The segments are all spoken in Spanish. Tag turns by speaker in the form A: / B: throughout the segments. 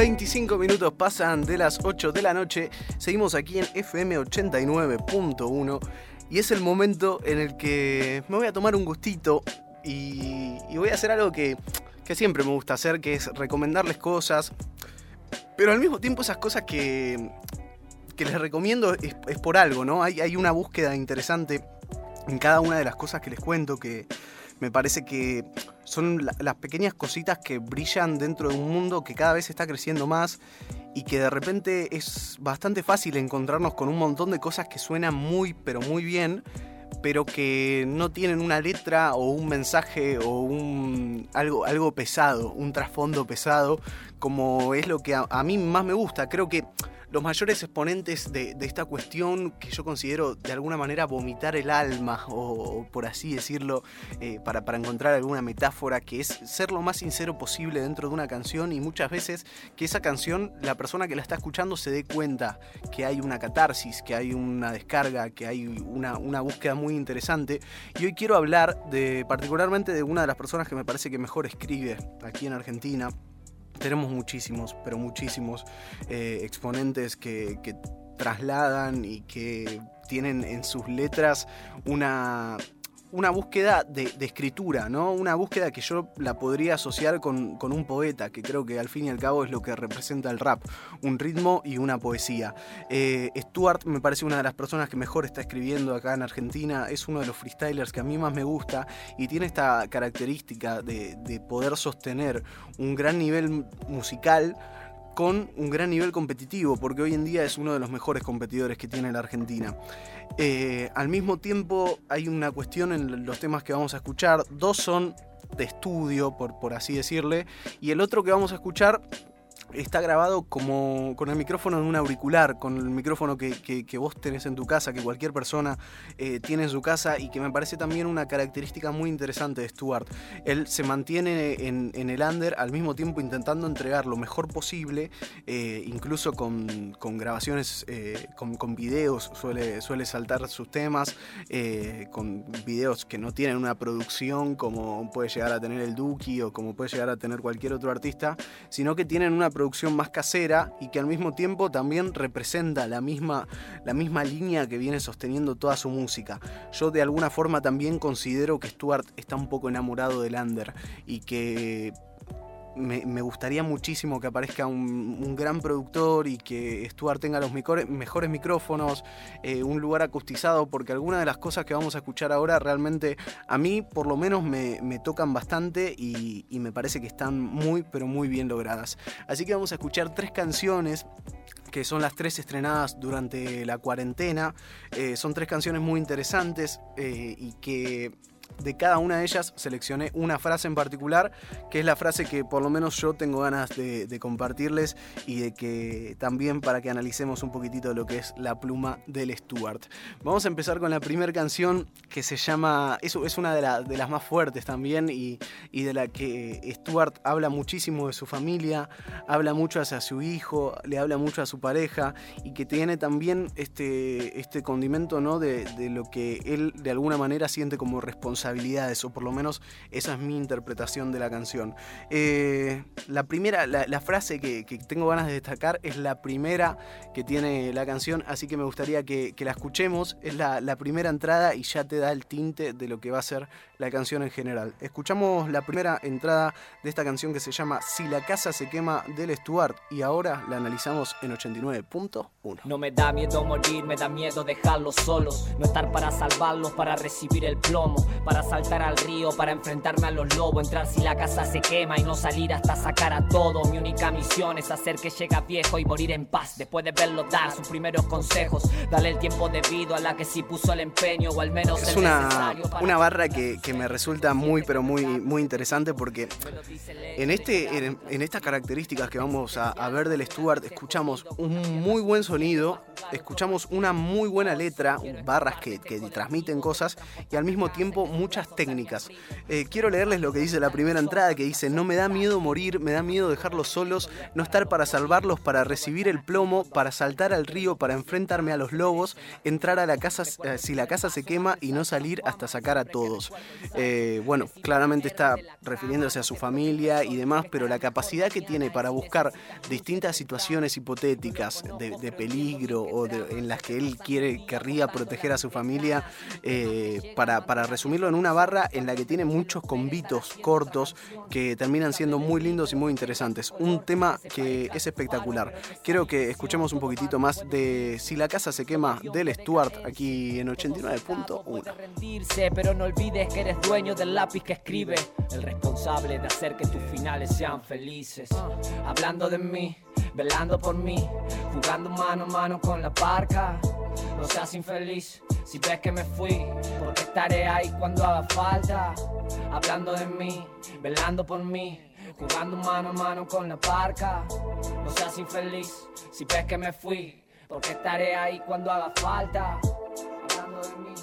A: 25 minutos pasan de las 8 de la noche. Seguimos aquí en FM 89.1 y es el momento en el que me voy a tomar un gustito y, voy a hacer algo que, siempre me gusta hacer, que es recomendarles cosas. Pero al mismo tiempo esas cosas que, que les recomiendo es, por algo, ¿no? Hay, hay una búsqueda interesante en cada una de las cosas que les cuento que me parece que son las pequeñas cositas que brillan dentro de un mundo que cada vez está creciendo más y que de repente es bastante fácil encontrarnos con un montón de cosas que suenan muy pero muy bien pero que no tienen una letra o un mensaje o un algo, algo pesado, un trasfondo pesado, como es lo que a mí más me gusta. Creo que los mayores exponentes de, esta cuestión que yo considero de alguna manera vomitar el alma, o, por así decirlo, eh, para, encontrar alguna metáfora, que es ser lo más sincero posible dentro de una canción y muchas veces que esa canción, la persona que la está escuchando se dé cuenta que hay una catarsis, que hay una descarga, que hay una, una búsqueda muy interesante. Y hoy quiero hablar de particularmente de una de las personas que me parece que mejor escribe aquí en Argentina tenemos muchísimos, pero muchísimos eh, exponentes que, que trasladan y que tienen en sus letras una una búsqueda de, escritura, ¿no? Una búsqueda que yo la podría asociar con, un poeta, que creo que al fin y al cabo es lo que representa el rap, un ritmo y una poesía. Eh, Stuart me parece una de las personas que mejor está escribiendo acá en Argentina, es uno de los freestylers que a mí más me gusta y tiene esta característica de, de poder sostener un gran nivel musical con un gran nivel competitivo, porque hoy en día es uno de los mejores competidores que tiene la Argentina. Eh, al mismo tiempo hay una cuestión en los temas que vamos a escuchar, dos son de estudio, por, por así decirle, y el otro que vamos a escuchar está grabado como con el micrófono en un auricular, con el micrófono que, vos tenés en tu casa, que cualquier persona eh, tiene en su casa y que me parece también una característica muy interesante de Stuart. Él se mantiene en, el under al mismo tiempo intentando entregar lo mejor posible, eh, incluso con, grabaciones, eh, con, videos, suele, suele saltar sus temas, con videos que no tienen una producción como puede llegar a tener el Duki o como puede llegar a tener cualquier otro artista, sino que tienen una producción más casera y que al mismo tiempo también representa la misma, la misma línea que viene sosteniendo toda su música. Yo de alguna forma también considero que Stuart está un poco enamorado del under y que me, gustaría muchísimo que aparezca un, gran productor y que Stuart tenga los mejores, micrófonos, eh, un lugar acustizado, porque algunas de las cosas que vamos a escuchar ahora realmente a mí por lo menos me, tocan bastante y, me parece que están muy, pero muy bien logradas. Así que vamos a escuchar tres canciones que son las tres estrenadas durante la cuarentena. Eh, son tres canciones muy interesantes eh, y que de cada una de ellas seleccioné una frase en particular, que es la frase que por lo menos yo tengo ganas de, compartirles y de que también para que analicemos un poquitito lo que es la pluma del Stuart. Vamos a empezar con la primera canción que se llama, es, es una de, de, las más fuertes también y, y, de la que Stuart habla muchísimo de su familia, habla mucho hacia su hijo, le habla mucho a su pareja y que tiene también este, este condimento ¿no? de, de lo que él de alguna manera siente como responsabilidad habilidades, o por lo menos esa es mi interpretación de la canción. Eh, la primera, la, frase que, tengo ganas de destacar es la primera que tiene la canción, así que me gustaría que, la escuchemos. Es la, la primera entrada y ya te da el tinte de lo que va a ser la canción en general. Escuchamos la primera entrada de esta canción que se llama Si la casa se quema del Stuart y ahora la analizamos en 89.1.
B: No me da miedo morir, me da miedo dejarlos solos, no estar para salvarlos, para recibir el plomo, para saltar al río, para enfrentarme a los lobos, entrar si la casa se quema y no salir hasta sacar a todo. Mi única misión es hacer que llegue viejo y morir en paz, después de verlo dar sus primeros consejos, darle el tiempo debido a la que sí puso el empeño o al menos
A: es una, una barra que me resulta muy, pero muy, muy interesante porque en, este, en, estas características que vamos a, ver del Stuart, escuchamos un muy buen sonido, escuchamos una muy buena letra, barras que, transmiten cosas y al mismo tiempo muchas técnicas. Eh, quiero leerles lo que dice la primera entrada, que dice, no me da miedo morir, me da miedo dejarlos solos, no estar para salvarlos, para recibir el plomo, para saltar al río, para enfrentarme a los lobos, entrar a la casa eh, si la casa se quema y no salir hasta sacar a todos. Eh, bueno, claramente está refiriéndose a su familia y demás, pero la capacidad que tiene para buscar distintas situaciones hipotéticas de, peligro o en las que él quiere, querría proteger a su familia, eh, para, para resumirlo en una barra en la que tiene muchos convitos cortos que terminan siendo muy lindos y muy interesantes. Un tema que es espectacular. Quiero que escuchemos un poquitito más de Si la casa se quema del Stuart aquí en 89.1.
B: Pero no olvides que eres dueño del lápiz que escribe, el responsable de hacer que tus finales sean felices. Hablando de mí, velando por mí, jugando mano a mano con la parca. No seas infeliz si ves que me fui, porque estaré ahí cuando haga falta. Hablando de mí, velando por mí, jugando mano a mano con la parca. No seas infeliz si ves que me fui, porque estaré ahí cuando haga falta. Hablando de mí,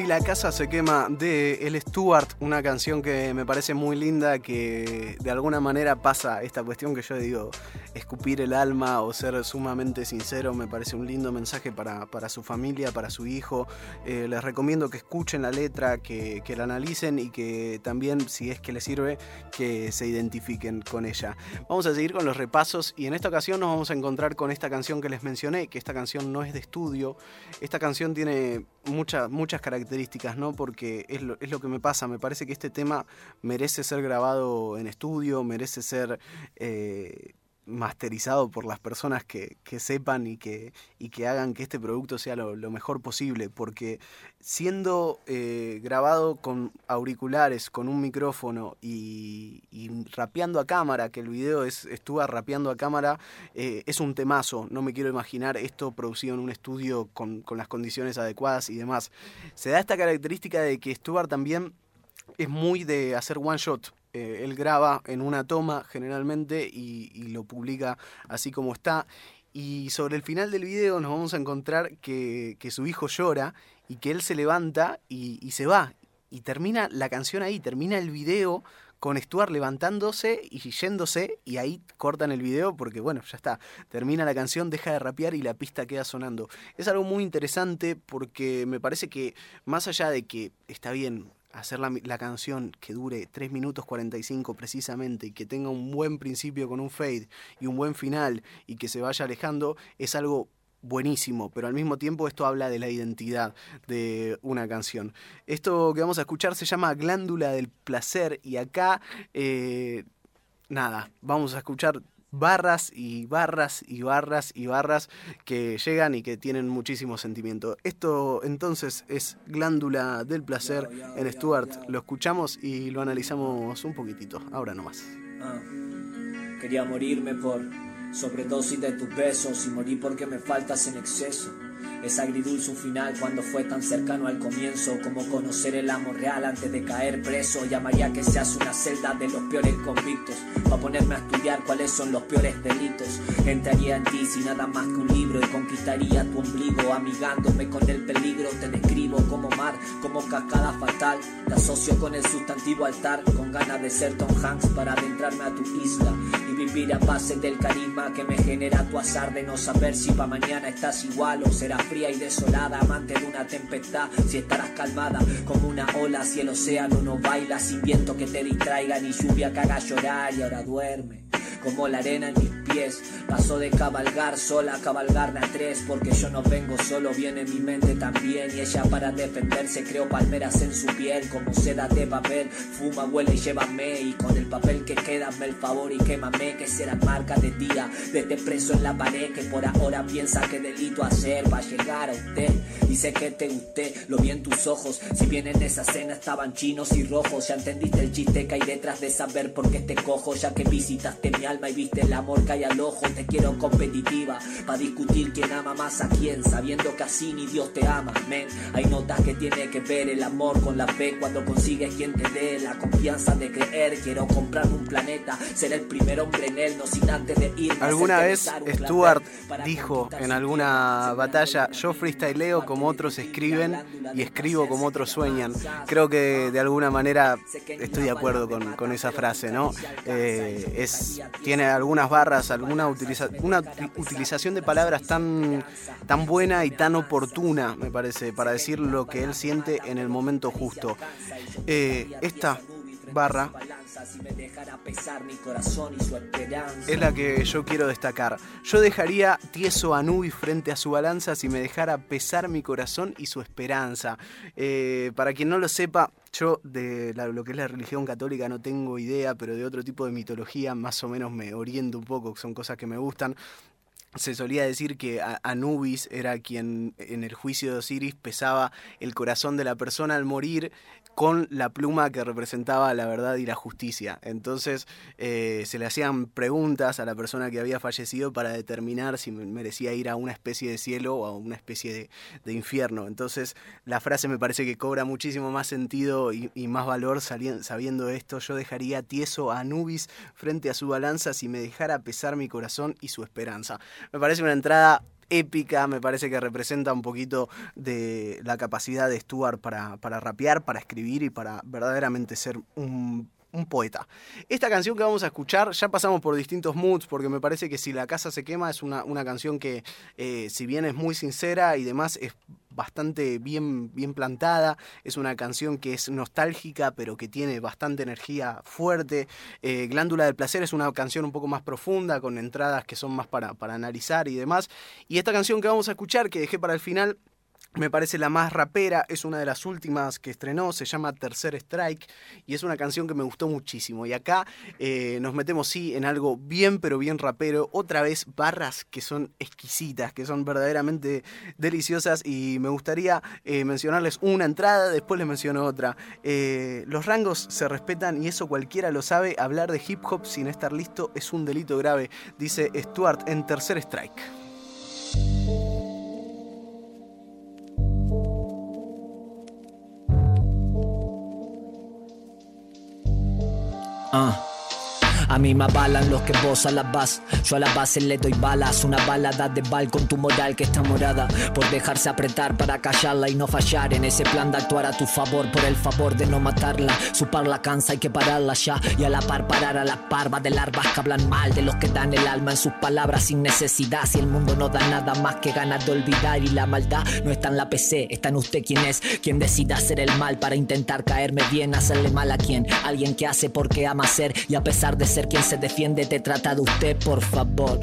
A: Si la casa se quema de El Stuart, una canción que me parece muy linda, que de alguna manera pasa esta cuestión que yo digo, escupir el alma o ser sumamente sincero, me parece un lindo mensaje para, para su familia, para su hijo. Eh, les recomiendo que escuchen la letra, que, que la analicen y que también, si es que les sirve, que se identifiquen con ella. Vamos a seguir con los repasos y en esta ocasión nos vamos a encontrar con esta canción que les mencioné, que esta canción no es de estudio. Esta canción tiene muchas muchas características, ¿no? Porque es lo, es lo que me pasa, me parece que este tema merece ser grabado en estudio, merece ser eh, masterizado por las personas que, que sepan y que, y que hagan que este producto sea lo, mejor posible, porque siendo eh, grabado con auriculares, con un micrófono y, y rapeando a cámara, que el video es estuvo rapeando a cámara, eh, es un temazo, no me quiero imaginar esto producido en un estudio con, con las condiciones adecuadas y demás. Se da esta característica de que Stuart también es muy de hacer one shot. Eh, él graba en una toma generalmente y, lo publica así como está. Y sobre el final del video nos vamos a encontrar que, que su hijo llora y que él se levanta y, y, se va. Y termina la canción ahí, termina el video con Stuart levantándose y yéndose y ahí cortan el video porque bueno, ya está, termina la canción, deja de rapear y la pista queda sonando. Es algo muy interesante porque me parece que más allá de que está bien, hacer la, la, canción que dure 3 minutos 45 precisamente y que tenga un buen principio con un fade y un buen final y que se vaya alejando es algo buenísimo, pero al mismo tiempo esto habla de la identidad de una canción. Esto que vamos a escuchar se llama Glándula del Placer y acá, eh, nada, vamos a escuchar barras y barras y barras y barras que llegan y que tienen muchísimo sentimiento. Esto entonces es Glándula del Placer en Stuart. Lo escuchamos y lo analizamos un poquitito, ahora nomás.
B: Ah, quería morirme por sobredosis de tus besos y morir porque me faltas en exceso. Es agridulce un final cuando fue tan cercano al comienzo como conocer el amor real antes de caer preso. Llamaría que seas una celda de los peores convictos. para ponerme a estudiar cuáles son los peores delitos. Entraría en ti sin nada más que un libro y conquistaría tu ombligo. Amigándome con el peligro, te describo como mar, como cascada fatal. Te asocio con el sustantivo altar, con ganas de ser Tom Hanks para adentrarme a tu isla y vivir a base del carisma que me genera tu azar de no saber si pa' mañana estás igual o serás fría y desolada, amante de una tempestad, si estarás calmada como una ola, si el océano no baila sin viento que te distraiga ni lluvia que haga llorar y ahora duerme como la arena en mis pies. Paso de cabalgar sola a cabalgar a tres, porque yo no vengo solo, viene mi mente también. Y ella para defenderse creó palmeras en su piel, como seda de papel. Fuma, huele y llévame, y con el papel que queda me el favor y quémame, que será marca de día. Desde preso en la pared, que por ahora piensa que delito hacer va a llegar a usted. Y sé que te gusté, lo vi en tus ojos. Si bien en esa cena estaban chinos y rojos, ya entendiste el chiste que hay detrás de saber por qué te cojo, ya que visitaste mi alma y viste el amor que al ojo te quiero competitiva. Pa' discutir quién ama más a quién, sabiendo que así ni Dios te ama, men. Hay notas que tiene que ver el amor con la fe cuando consigues quien te dé la confianza de creer. Quiero comprar un planeta, ser el primer hombre en él, no sin antes de ir.
A: Alguna vez Stuart dijo en alguna batalla, yo freestyleo como otros escriben y escribo como otros sueñan. Creo que de alguna manera estoy de acuerdo con, esa frase, ¿no? Eh, es, tiene algunas barras, alguna una utilización de palabras tan, tan buena y tan oportuna, me parece, para decir lo que él siente en el momento justo. Eh, esta barra es la que yo quiero destacar. Yo dejaría tieso a Nubis frente a su balanza si me dejara pesar mi corazón y su esperanza. Eh, para quien no lo sepa, yo de lo que es la religión católica no tengo idea, pero de otro tipo de mitología más o menos me oriento un poco, son cosas que me gustan se solía decir que Anubis era quien en el juicio de Osiris pesaba el corazón de la persona al morir con la pluma que representaba la verdad y la justicia. Entonces eh, se le hacían preguntas a la persona que había fallecido para determinar si merecía ir a una especie de cielo o a una especie de, infierno. Entonces la frase me parece que cobra muchísimo más sentido y, más valor sabiendo esto. Yo dejaría tieso a Anubis frente a su balanza si me dejara pesar mi corazón y su esperanza. Me parece una entrada épica, me parece que representa un poquito de la capacidad de Stuart para, para rapear, para escribir y para verdaderamente ser un un poeta. Esta canción que vamos a escuchar, ya pasamos por distintos moods, porque me parece que si la casa se quema es una, una canción que, eh, si bien es muy sincera y demás, es bastante bien, bien plantada, es una canción que es nostálgica, pero que tiene bastante energía fuerte. Eh, Glándula del Placer es una canción un poco más profunda, con entradas que son más para, para analizar y demás. Y esta canción que vamos a escuchar, que dejé para el final, me parece la más rapera, es una de las últimas que estrenó, se llama Tercer Strike y es una canción que me gustó muchísimo. Y acá eh, nos metemos sí en algo bien pero bien rapero, otra vez barras que son exquisitas, que son verdaderamente deliciosas y me gustaría eh, mencionarles una entrada, después les menciono otra. Eh, los rangos se respetan y eso cualquiera lo sabe, hablar de hip hop sin estar listo es un delito grave, dice Stuart en Tercer Strike.
B: Uh. Mí me avalan los que vos a la vas. Yo a la base le doy balas. Una balada de bal con tu moral que está morada. Por dejarse apretar para callarla y no fallar. En ese plan de actuar a tu favor. Por el favor de no matarla. Su par la cansa, hay que pararla ya. Y a la par parar a la parva de larvas que hablan mal. De los que dan el alma en sus palabras sin necesidad. Si el mundo no da nada más que ganas de olvidar. Y la maldad no está en la PC. Está en usted quien es. Quien decida hacer el mal para intentar caerme bien. Hacerle mal a quien. Alguien que hace porque ama ser. Y a pesar de ser quien se defiende te trata de usted, por favor.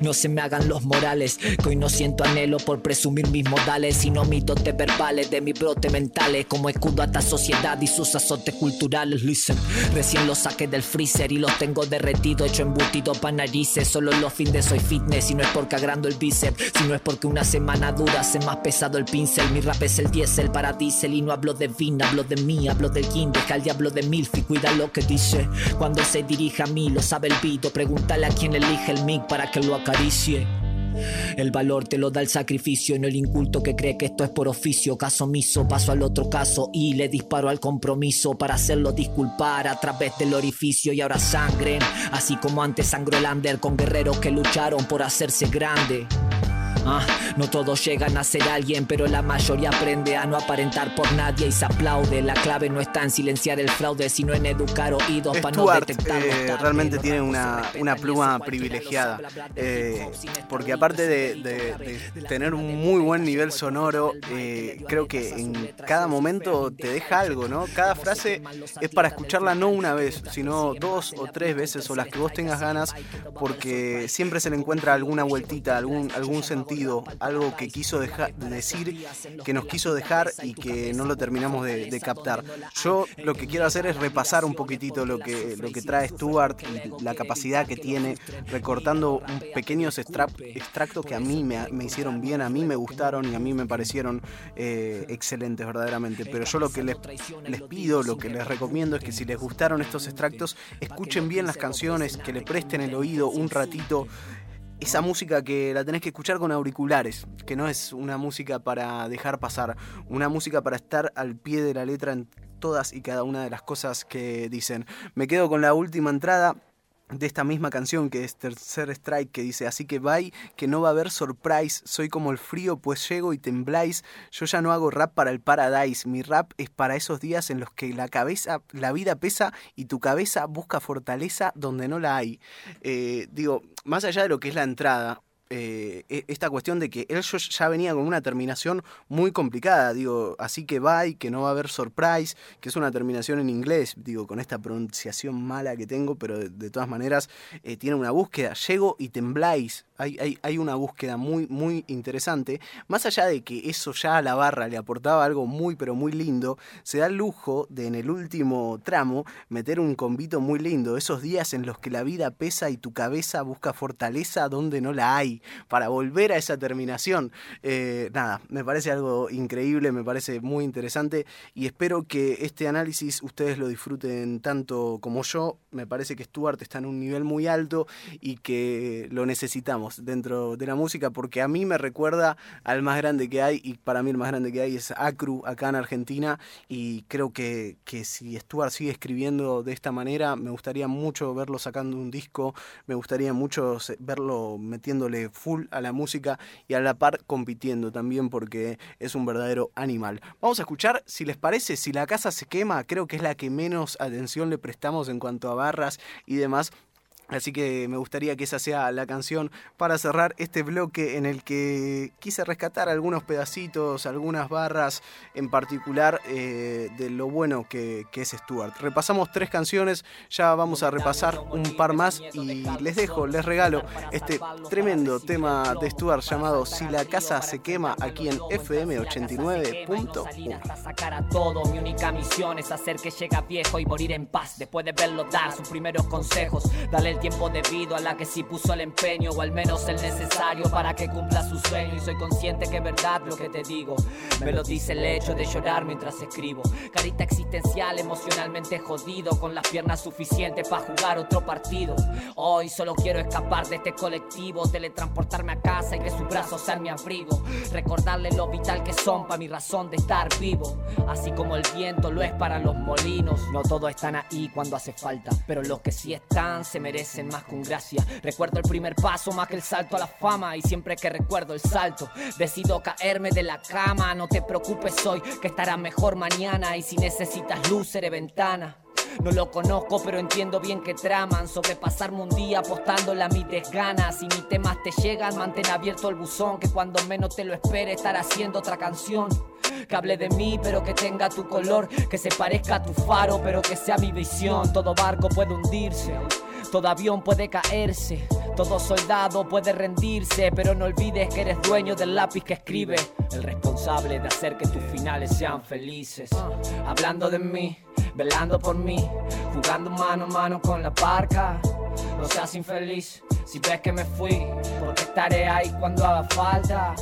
B: No se me hagan los morales, que hoy no siento anhelo por presumir mis modales, sino mitos de verbales de mis brote mentales, como escudo a esta sociedad y sus azotes culturales. Listen, recién los saqué del freezer y los tengo derretido, hecho embutido pa' narices. Solo en los fines soy fitness y no es porque agrando el bíceps, sino es porque una semana dura hace más pesado el pincel. Mi rap es el diésel para diésel y no hablo de vin, hablo de mí, hablo del king, deja al diablo de milf y cuida lo que dice cuando se dirija lo sabe el pito. Pregúntale a quien elige el mic para que lo acaricie. El valor te lo da el sacrificio, no el inculto que cree que esto es por oficio. Caso omiso, paso al otro caso y le disparo al compromiso para hacerlo disculpar a través del orificio. Y ahora sangren, así como antes sangró el con guerreros que lucharon por hacerse grande. Ah, no todos llegan a ser alguien, pero la mayoría aprende a no aparentar por nadie y se aplaude. La clave no está en silenciar el fraude, sino en educar oídos para no detectarlo.
A: Eh, realmente tiene una, una pluma privilegiada, eh, porque aparte de, tener un muy buen nivel sonoro, eh, creo que en cada momento te deja algo, ¿no? Cada frase es para escucharla no una vez, sino dos o tres veces o las que vos tengas ganas, porque siempre se le encuentra alguna vueltita, algún, algún sentido algo que quiso dejar, decir, que nos quiso dejar y que no lo terminamos de, captar. Yo lo que quiero hacer es repasar un poquitito lo que, lo que trae Stuart y la capacidad que tiene, recortando pequeños extractos que a mí me, hicieron bien, a mí me gustaron y a mí me parecieron eh, excelentes verdaderamente. Pero yo lo que les, les pido, lo que les recomiendo es que si les gustaron estos extractos, escuchen bien las canciones, que le presten el oído un ratito esa música que la tenés que escuchar con auriculares, que no es una música para dejar pasar, una música para estar al pie de la letra en todas y cada una de las cosas que dicen. Me quedo con la última entrada de esta misma canción que es Tercer Strike que dice así que bye, que no va a haber surprise, soy como el frío pues llego y tembláis, yo ya no hago rap para el paradise, mi rap es para esos días en los que la cabeza, la vida pesa y tu cabeza busca fortaleza donde no la hay. Eh, digo, más allá de lo que es la entrada, eh, e, esta cuestión de que él ya venía con una terminación muy complicada, digo, así que bye, que no va a haber surprise, que es una terminación en inglés, digo, con esta pronunciación mala que tengo, pero de, todas maneras eh, tiene una búsqueda, llego y tembláis, hay, una búsqueda muy, muy interesante. Más allá de que eso ya a la barra le aportaba algo muy, pero muy lindo, se da el lujo de en el último tramo meter un convito muy lindo. Esos días en los que la vida pesa y tu cabeza busca fortaleza donde no la hay, para volver a esa terminación. Eh, nada, me parece algo increíble, me parece muy interesante y espero que este análisis ustedes lo disfruten tanto como yo. Me parece que Stuart está en un nivel muy alto y que lo necesitamos dentro de la música porque a mí me recuerda al más grande que hay y para mí el más grande que hay es Acru acá en Argentina y creo que, que si Stuart sigue escribiendo de esta manera me gustaría mucho verlo sacando un disco, me gustaría mucho verlo metiéndole full a la música y a la par compitiendo también porque es un verdadero animal. Vamos a escuchar, si les parece, si la casa se quema, creo que es la que menos atención le prestamos en cuanto a barras y demás, Así que me gustaría que esa sea la canción para cerrar este bloque en el que quise rescatar algunos pedacitos, algunas barras en particular eh, de lo bueno que, es Stuart. Repasamos tres canciones, ya vamos a repasar un par más y les dejo, les regalo este tremendo tema de Stuart llamado Si la casa se quema aquí en FM 89.1.
B: todo, mi única misión es hacer que llegue viejo y morir en paz después de verlo dar sus primeros consejos. Dale el tiempo debido a la que sí puso el empeño o al menos el necesario para que cumpla su sueño. Y soy consciente que es verdad lo que te digo. Me lo dice el hecho de llorar mientras escribo. Carita existencial emocionalmente jodido con las piernas suficientes para jugar otro partido. Hoy solo quiero escapar de este colectivo teletransportarme a casa y que sus brazos sean mi abrigo. Recordarle lo vital que son para mi razón de estar vivo. Así como el viento lo es para los molinos. No todos están ahí cuando hace falta pero los que sí están se merecen más con gracia. Recuerdo el primer paso más que el salto a la fama y siempre que recuerdo el salto decido caerme de la cama. No te preocupes hoy que estará mejor mañana y si necesitas luz seré ventana. No lo conozco, pero entiendo bien que traman sobrepasarme un día apostándole a mis desganas. Y mis temas te llegan, mantén abierto el buzón. Que cuando menos te lo espere, estar haciendo otra canción. Que hable de mí, pero que tenga tu color. Que se parezca a tu faro, pero que sea mi visión. Todo barco puede hundirse. Todo avión puede caerse, todo soldado puede rendirse, pero no olvides que eres dueño del lápiz que escribe, el responsable de hacer que tus finales sean felices. Hablando de mí, velando por mí, jugando mano a mano con la parca. No seas infeliz si ves que me fui, porque estaré ahí cuando haga falta.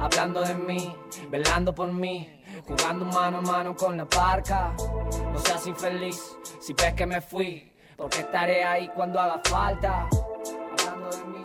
B: Hablando de mí, velando por mí, jugando mano a mano con la parca. No seas infeliz si ves que me fui, porque estaré ahí cuando haga falta. Hablando de mí,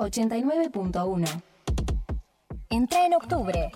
C: ...89.1... Entra en octubre.